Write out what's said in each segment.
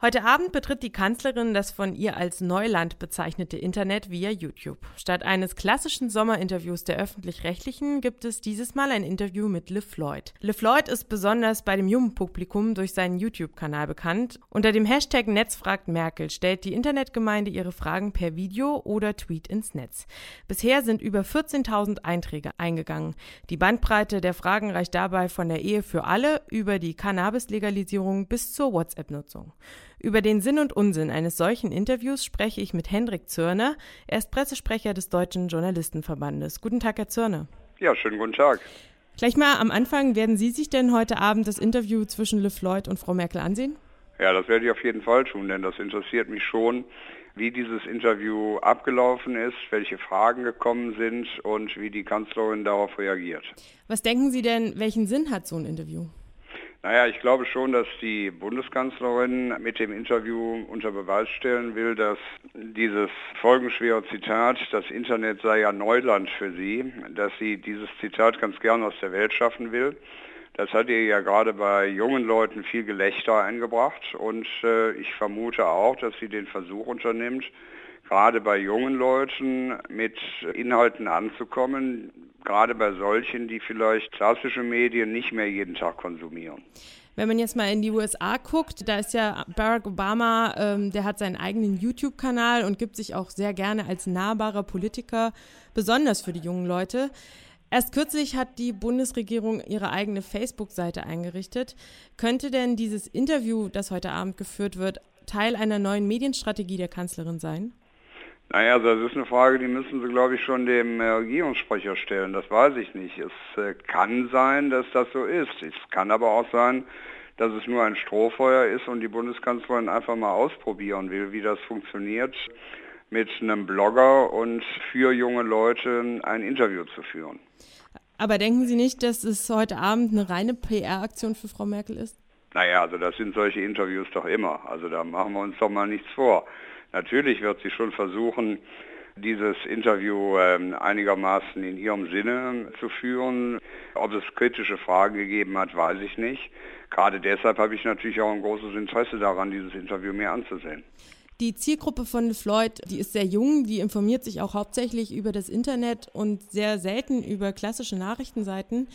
Heute Abend betritt die Kanzlerin das von ihr als Neuland bezeichnete Internet via YouTube. Statt eines klassischen Sommerinterviews der öffentlich-rechtlichen gibt es dieses Mal ein Interview mit LeFloid. LeFloid ist besonders bei dem jungen Publikum durch seinen YouTube-Kanal bekannt. Unter dem Hashtag Netzfragt Merkel stellt die Internetgemeinde ihre Fragen per Video oder Tweet ins Netz. Bisher sind über 14.000 Einträge eingegangen. Die Bandbreite der Fragen reicht dabei von der Ehe für alle über die Cannabis-Legalisierung bis zur WhatsApp-Nutzung. Über den Sinn und Unsinn eines solchen Interviews spreche ich mit Hendrik Zörner. Er ist Pressesprecher des Deutschen Journalistenverbandes. Guten Tag, Herr Zörner. Ja, schönen guten Tag. Gleich mal am Anfang, werden Sie sich denn heute Abend das Interview zwischen Le Floyd und Frau Merkel ansehen? Ja, das werde ich auf jeden Fall tun, denn das interessiert mich schon, wie dieses Interview abgelaufen ist, welche Fragen gekommen sind und wie die Kanzlerin darauf reagiert. Was denken Sie denn, welchen Sinn hat so ein Interview? Naja, ich glaube schon, dass die Bundeskanzlerin mit dem Interview unter Beweis stellen will, dass dieses folgenschwere Zitat, das Internet sei ja Neuland für sie, dass sie dieses Zitat ganz gern aus der Welt schaffen will. Das hat ihr ja gerade bei jungen Leuten viel Gelächter eingebracht und äh, ich vermute auch, dass sie den Versuch unternimmt, gerade bei jungen Leuten mit Inhalten anzukommen, gerade bei solchen, die vielleicht klassische Medien nicht mehr jeden Tag konsumieren. Wenn man jetzt mal in die USA guckt, da ist ja Barack Obama, ähm, der hat seinen eigenen YouTube-Kanal und gibt sich auch sehr gerne als nahbarer Politiker, besonders für die jungen Leute. Erst kürzlich hat die Bundesregierung ihre eigene Facebook-Seite eingerichtet. Könnte denn dieses Interview, das heute Abend geführt wird, Teil einer neuen Medienstrategie der Kanzlerin sein? Naja, das ist eine Frage, die müssen Sie, glaube ich, schon dem äh, Regierungssprecher stellen. Das weiß ich nicht. Es äh, kann sein, dass das so ist. Es kann aber auch sein, dass es nur ein Strohfeuer ist und die Bundeskanzlerin einfach mal ausprobieren will, wie das funktioniert, mit einem Blogger und für junge Leute ein Interview zu führen. Aber denken Sie nicht, dass es heute Abend eine reine PR-Aktion für Frau Merkel ist? Naja, also das sind solche Interviews doch immer. Also da machen wir uns doch mal nichts vor. Natürlich wird sie schon versuchen, dieses Interview ähm, einigermaßen in ihrem Sinne zu führen. Ob es kritische Fragen gegeben hat, weiß ich nicht. Gerade deshalb habe ich natürlich auch ein großes Interesse daran, dieses Interview mir anzusehen. Die Zielgruppe von Floyd, die ist sehr jung, die informiert sich auch hauptsächlich über das Internet und sehr selten über klassische Nachrichtenseiten.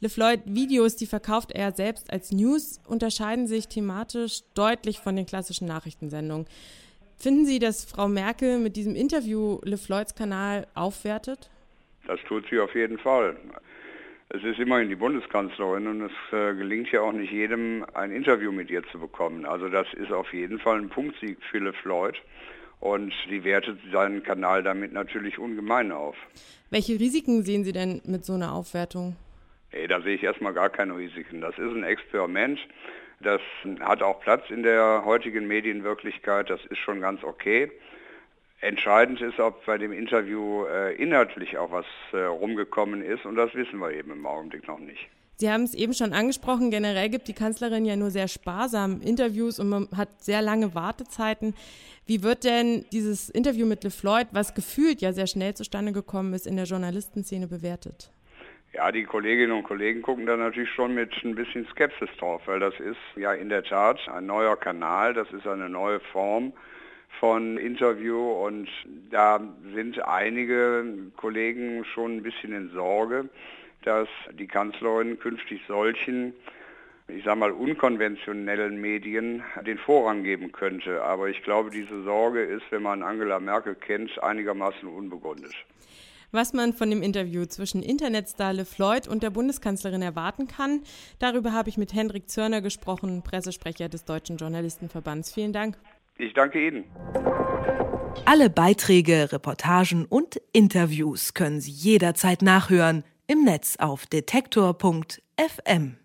LeFloid Videos, die verkauft er selbst als News, unterscheiden sich thematisch deutlich von den klassischen Nachrichtensendungen. Finden Sie, dass Frau Merkel mit diesem Interview LeFloids Kanal aufwertet? Das tut sie auf jeden Fall. Es ist immerhin die Bundeskanzlerin und es äh, gelingt ja auch nicht jedem, ein Interview mit ihr zu bekommen. Also das ist auf jeden Fall ein Punktsieg für LeFloid und sie wertet seinen Kanal damit natürlich ungemein auf. Welche Risiken sehen Sie denn mit so einer Aufwertung? Nee, da sehe ich erstmal gar keine Risiken. Das ist ein Experiment. Das hat auch Platz in der heutigen Medienwirklichkeit, das ist schon ganz okay. Entscheidend ist, ob bei dem Interview äh, inhaltlich auch was äh, rumgekommen ist und das wissen wir eben im Augenblick noch nicht. Sie haben es eben schon angesprochen, generell gibt die Kanzlerin ja nur sehr sparsam Interviews und man hat sehr lange Wartezeiten. Wie wird denn dieses Interview mit LeFloid, was gefühlt ja sehr schnell zustande gekommen ist, in der Journalistenszene bewertet? Ja, die Kolleginnen und Kollegen gucken da natürlich schon mit ein bisschen Skepsis drauf, weil das ist ja in der Tat ein neuer Kanal, das ist eine neue Form von Interview und da sind einige Kollegen schon ein bisschen in Sorge, dass die Kanzlerin künftig solchen, ich sage mal, unkonventionellen Medien den Vorrang geben könnte. Aber ich glaube, diese Sorge ist, wenn man Angela Merkel kennt, einigermaßen unbegründet was man von dem Interview zwischen Internetstar Floyd und der Bundeskanzlerin erwarten kann. Darüber habe ich mit Hendrik Zörner gesprochen, Pressesprecher des Deutschen Journalistenverbands. Vielen Dank. Ich danke Ihnen. Alle Beiträge, Reportagen und Interviews können Sie jederzeit nachhören im Netz auf detektor.fm.